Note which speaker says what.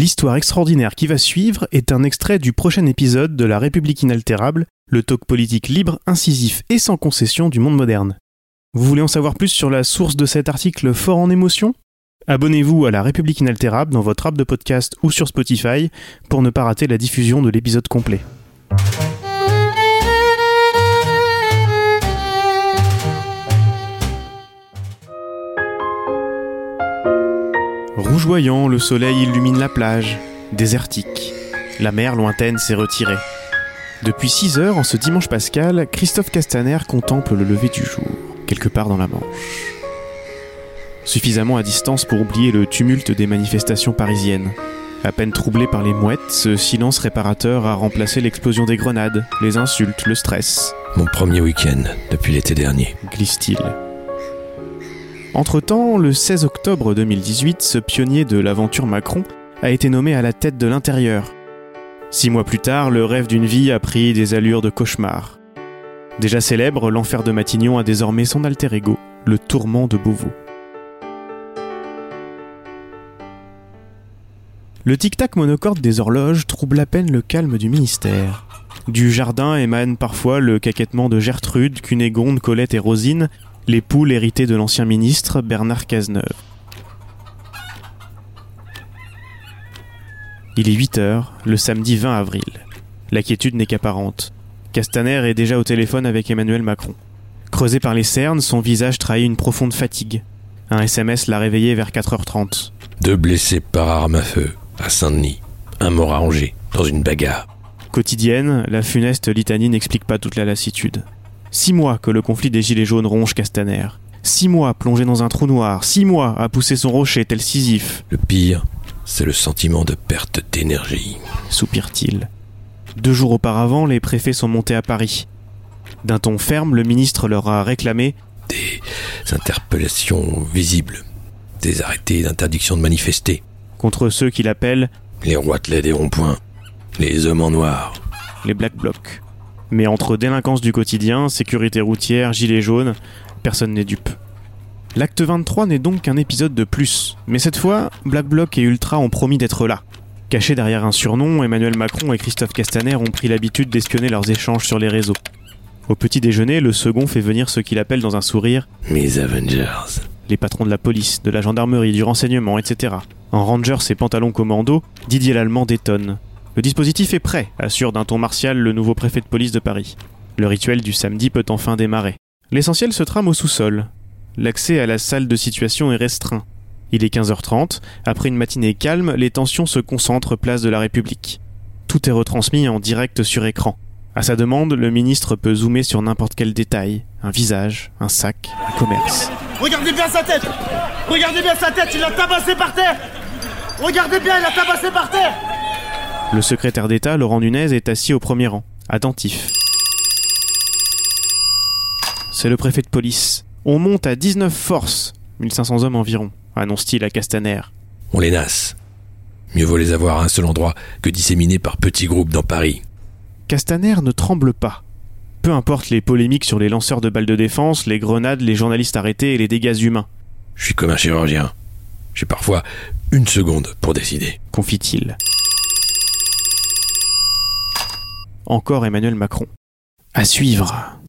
Speaker 1: L'histoire extraordinaire qui va suivre est un extrait du prochain épisode de La République inaltérable, le talk politique libre, incisif et sans concession du monde moderne. Vous voulez en savoir plus sur la source de cet article fort en émotion? Abonnez-vous à La République inaltérable dans votre app de podcast ou sur Spotify pour ne pas rater la diffusion de l'épisode complet. Rougeoyant, le soleil illumine la plage, désertique. La mer lointaine s'est retirée. Depuis 6 heures, en ce dimanche pascal, Christophe Castaner contemple le lever du jour, quelque part dans la Manche. Suffisamment à distance pour oublier le tumulte des manifestations parisiennes. À peine troublé par les mouettes, ce silence réparateur a remplacé l'explosion des grenades, les insultes, le stress.
Speaker 2: Mon premier week-end depuis l'été dernier.
Speaker 1: Glisse-t-il. Entre-temps, le 16 octobre 2018, ce pionnier de l'aventure Macron a été nommé à la tête de l'intérieur. Six mois plus tard, le rêve d'une vie a pris des allures de cauchemar. Déjà célèbre, l'enfer de Matignon a désormais son alter ego, le tourment de Beauvau. Le tic-tac monocorde des horloges trouble à peine le calme du ministère. Du jardin émane parfois le caquettement de Gertrude, Cunégonde, Colette et Rosine, les poules héritées de l'ancien ministre Bernard Cazeneuve. Il est 8 heures, le samedi 20 avril. La quiétude n'est qu'apparente. Castaner est déjà au téléphone avec Emmanuel Macron. Creusé par les cernes, son visage trahit une profonde fatigue. Un SMS l'a réveillé vers 4h30.
Speaker 2: Deux blessés par arme à feu, à Saint-Denis. Un mort à Angers, dans une bagarre.
Speaker 1: Quotidienne, la funeste litanie n'explique pas toute la lassitude. Six mois que le conflit des Gilets jaunes ronge Castaner. Six mois plongé dans un trou noir. Six mois à pousser son rocher tel Sisyphe.
Speaker 2: Le pire, c'est le sentiment de perte d'énergie.
Speaker 1: Soupire-t-il. Deux jours auparavant, les préfets sont montés à Paris. D'un ton ferme, le ministre leur a réclamé
Speaker 2: Des interpellations visibles. Des arrêtés d'interdiction de manifester.
Speaker 1: contre ceux qu'il appelle
Speaker 2: Les roitelets des ronds-points. Les hommes en noir.
Speaker 1: les Black Blocs. Mais entre délinquance du quotidien, sécurité routière, gilets jaunes, personne n'est dupe. L'acte 23 n'est donc qu'un épisode de plus, mais cette fois, Black Bloc et Ultra ont promis d'être là. Cachés derrière un surnom, Emmanuel Macron et Christophe Castaner ont pris l'habitude d'espionner leurs échanges sur les réseaux. Au petit déjeuner, le second fait venir ce qu'il appelle dans un sourire
Speaker 2: Mes Avengers.
Speaker 1: les patrons de la police, de la gendarmerie, du renseignement, etc. En rangers et pantalons commando, Didier Lallemand détonne. Le dispositif est prêt, assure d'un ton martial le nouveau préfet de police de Paris. Le rituel du samedi peut enfin démarrer. L'essentiel se trame au sous-sol. L'accès à la salle de situation est restreint. Il est 15h30, après une matinée calme, les tensions se concentrent place de la République. Tout est retransmis en direct sur écran. À sa demande, le ministre peut zoomer sur n'importe quel détail, un visage, un sac, un commerce.
Speaker 3: Regardez bien sa tête Regardez bien sa tête, il l'a tabassé par terre Regardez bien, il l'a tabassé par terre
Speaker 1: Le secrétaire d'État, Laurent Nunez, est assis au premier rang, attentif. C'est le préfet de police. On monte à 19 forces, 1500 hommes environ, annonce-t-il à Castaner.
Speaker 2: On les nasse. Mieux vaut les avoir à un seul endroit que disséminés par petits groupes dans Paris.
Speaker 1: Castaner ne tremble pas. Peu importe les polémiques sur les lanceurs de balles de défense, les grenades, les journalistes arrêtés et les dégâts humains,
Speaker 2: Je suis comme un chirurgien. J'ai parfois une seconde pour décider.
Speaker 1: confie-t-il. Encore Emmanuel Macron. À suivre.